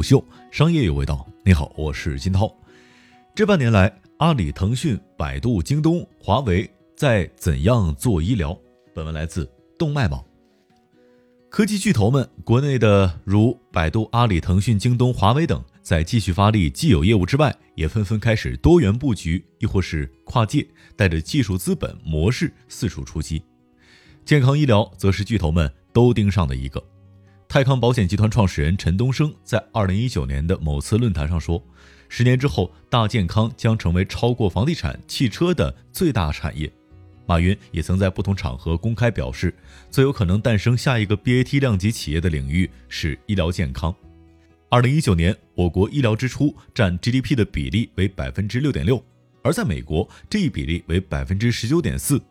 虎嗅商业有味道。你好，我是金涛。这半年来，阿里、腾讯、百度、京东、华为在怎样做医疗？本文来自动脉网。科技巨头们，国内的如百度、阿里、腾讯、京东、华为等，在继续发力既有业务之外，也纷纷开始多元布局，亦或是跨界，带着技术资本模式四处出击。健康医疗则是巨头们都盯上的一个。泰康保险集团创始人陈东升在二零一九年的某次论坛上说：“十年之后，大健康将成为超过房地产、汽车的最大产业。”马云也曾在不同场合公开表示，最有可能诞生下一个 BAT 量级企业的领域是医疗健康。二零一九年，我国医疗支出占 GDP 的比例为百分之六点六，而在美国，这一比例为百分之十九点四，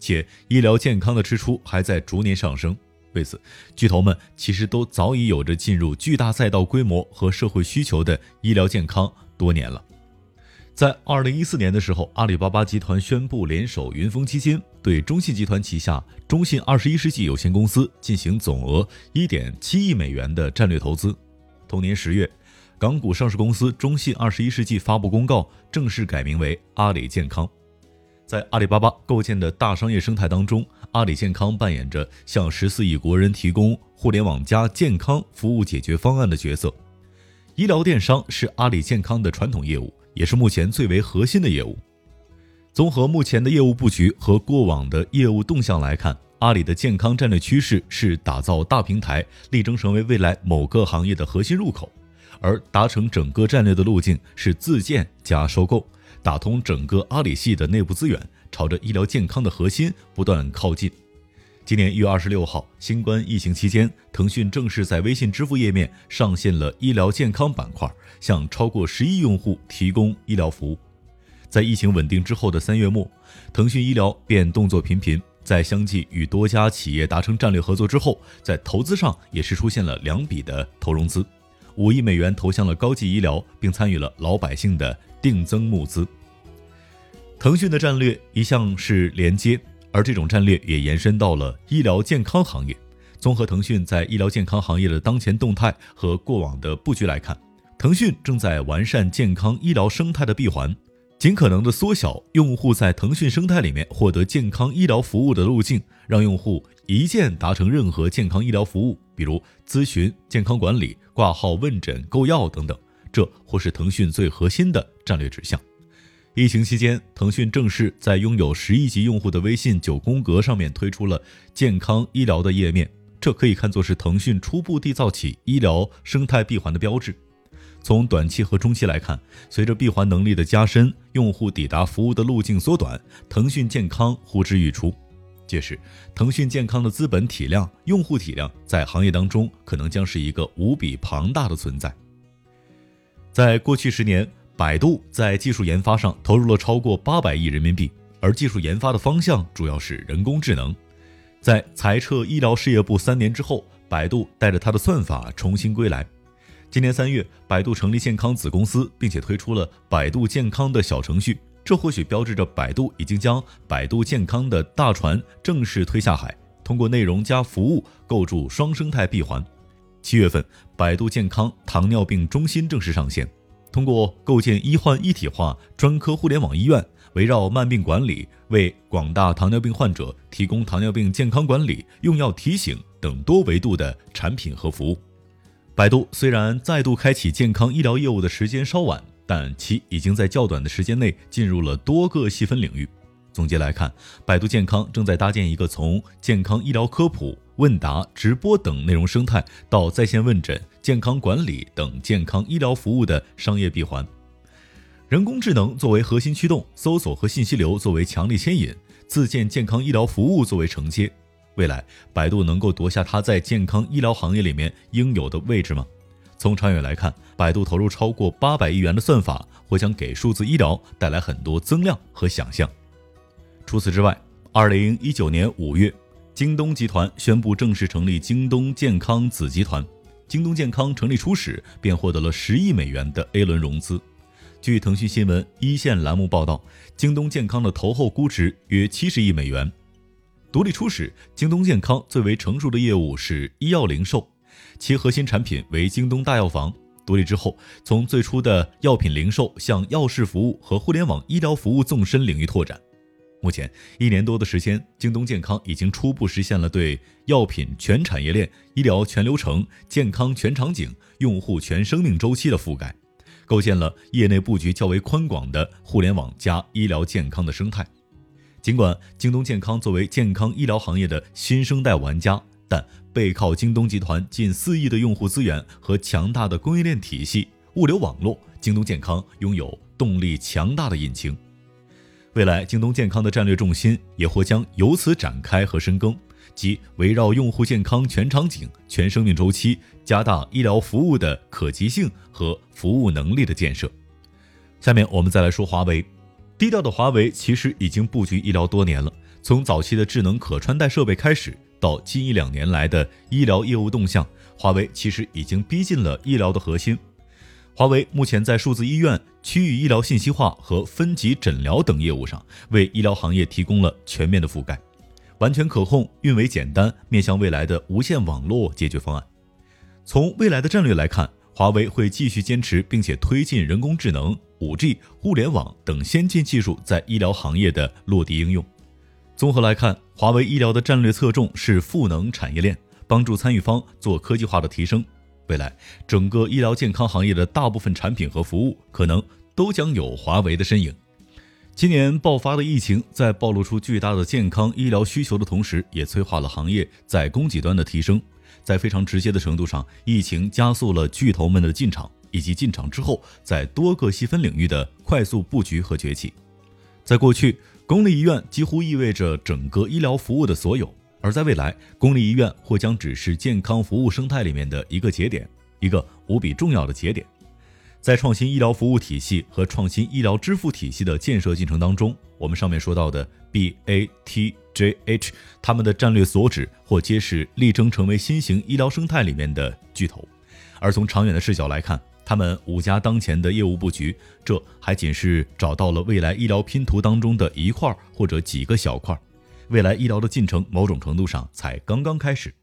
且医疗健康的支出还在逐年上升。为此，巨头们其实都早已有着进入巨大赛道规模和社会需求的医疗健康多年了。在二零一四年的时候，阿里巴巴集团宣布联手云峰基金，对中信集团旗下中信二十一世纪有限公司进行总额一点七亿美元的战略投资。同年十月，港股上市公司中信二十一世纪发布公告，正式改名为阿里健康。在阿里巴巴构建的大商业生态当中，阿里健康扮演着向十四亿国人提供互联网加健康服务解决方案的角色。医疗电商是阿里健康的传统业务，也是目前最为核心的业务。综合目前的业务布局和过往的业务动向来看，阿里的健康战略趋势是打造大平台，力争成为未来某个行业的核心入口；而达成整个战略的路径是自建加收购。打通整个阿里系的内部资源，朝着医疗健康的核心不断靠近。今年一月二十六号，新冠疫情期间，腾讯正式在微信支付页面上线了医疗健康板块，向超过十亿用户提供医疗服务。在疫情稳定之后的三月末，腾讯医疗便动作频频，在相继与多家企业达成战略合作之后，在投资上也是出现了两笔的投融资，五亿美元投向了高级医疗，并参与了老百姓的。定增募资。腾讯的战略一向是连接，而这种战略也延伸到了医疗健康行业。综合腾讯在医疗健康行业的当前动态和过往的布局来看，腾讯正在完善健康医疗生态的闭环，尽可能的缩小用户在腾讯生态里面获得健康医疗服务的路径，让用户一键达成任何健康医疗服务，比如咨询、健康管理、挂号、问诊、购药等等。这或是腾讯最核心的战略指向。疫情期间，腾讯正式在拥有十亿级用户的微信九宫格上面推出了健康医疗的页面，这可以看作是腾讯初步缔造起医疗生态闭环的标志。从短期和中期来看，随着闭环能力的加深，用户抵达服务的路径缩短，腾讯健康呼之欲出。届时，腾讯健康的资本体量、用户体量在行业当中可能将是一个无比庞大的存在。在过去十年，百度在技术研发上投入了超过八百亿人民币，而技术研发的方向主要是人工智能。在裁撤医疗事业部三年之后，百度带着它的算法重新归来。今年三月，百度成立健康子公司，并且推出了百度健康的小程序，这或许标志着百度已经将百度健康的大船正式推下海，通过内容加服务构筑双生态闭环。七月份，百度健康糖尿病中心正式上线。通过构建医患一体化专科互联网医院，围绕慢病管理，为广大糖尿病患者提供糖尿病健康管理、用药提醒等多维度的产品和服务。百度虽然再度开启健康医疗业务的时间稍晚，但其已经在较短的时间内进入了多个细分领域。总结来看，百度健康正在搭建一个从健康医疗科普、问答、直播等内容生态，到在线问诊、健康管理等健康医疗服务的商业闭环。人工智能作为核心驱动，搜索和信息流作为强力牵引，自建健康医疗服务作为承接。未来，百度能够夺下它在健康医疗行业里面应有的位置吗？从长远来看，百度投入超过八百亿元的算法，或将给数字医疗带来很多增量和想象。除此之外，二零一九年五月，京东集团宣布正式成立京东健康子集团。京东健康成立初始便获得了十亿美元的 A 轮融资。据腾讯新闻一线栏目报道，京东健康的投后估值约七十亿美元。独立初始，京东健康最为成熟的业务是医药零售，其核心产品为京东大药房。独立之后，从最初的药品零售向药事服务和互联网医疗服务纵深领域拓展。目前一年多的时间，京东健康已经初步实现了对药品全产业链、医疗全流程、健康全场景、用户全生命周期的覆盖，构建了业内布局较为宽广的互联网加医疗健康的生态。尽管京东健康作为健康医疗行业的新生代玩家，但背靠京东集团近四亿的用户资源和强大的供应链体系、物流网络，京东健康拥有动力强大的引擎。未来，京东健康的战略重心也或将由此展开和深耕，即围绕用户健康全场景、全生命周期，加大医疗服务的可及性和服务能力的建设。下面我们再来说华为。低调的华为其实已经布局医疗多年了，从早期的智能可穿戴设备开始，到近一两年来的医疗业务动向，华为其实已经逼近了医疗的核心。华为目前在数字医院、区域医疗信息化和分级诊疗等业务上，为医疗行业提供了全面的覆盖，完全可控、运维简单、面向未来的无线网络解决方案。从未来的战略来看，华为会继续坚持并且推进人工智能、五 G、互联网等先进技术在医疗行业的落地应用。综合来看，华为医疗的战略侧重是赋能产业链，帮助参与方做科技化的提升。未来，整个医疗健康行业的大部分产品和服务可能都将有华为的身影。今年爆发的疫情，在暴露出巨大的健康医疗需求的同时，也催化了行业在供给端的提升。在非常直接的程度上，疫情加速了巨头们的进场，以及进场之后在多个细分领域的快速布局和崛起。在过去，公立医院几乎意味着整个医疗服务的所有。而在未来，公立医院或将只是健康服务生态里面的一个节点，一个无比重要的节点。在创新医疗服务体系和创新医疗支付体系的建设进程当中，我们上面说到的 B A T J H，他们的战略所指或皆是力争成为新型医疗生态里面的巨头。而从长远的视角来看，他们五家当前的业务布局，这还仅是找到了未来医疗拼图当中的一块或者几个小块。未来医疗的进程，某种程度上才刚刚开始。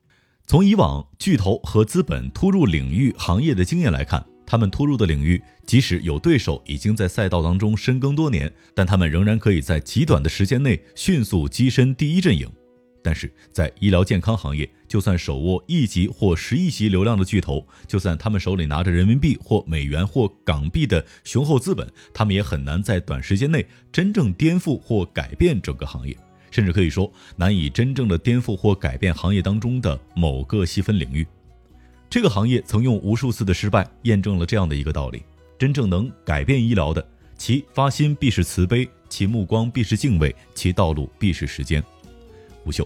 从以往巨头和资本突入领域行业的经验来看，他们突入的领域，即使有对手已经在赛道当中深耕多年，但他们仍然可以在极短的时间内迅速跻身第一阵营。但是在医疗健康行业，就算手握亿级或十亿级流量的巨头，就算他们手里拿着人民币或美元或港币的雄厚资本，他们也很难在短时间内真正颠覆或改变整个行业。甚至可以说难以真正的颠覆或改变行业当中的某个细分领域。这个行业曾用无数次的失败验证了这样的一个道理：真正能改变医疗的，其发心必是慈悲，其目光必是敬畏，其道路必是时间。吴秀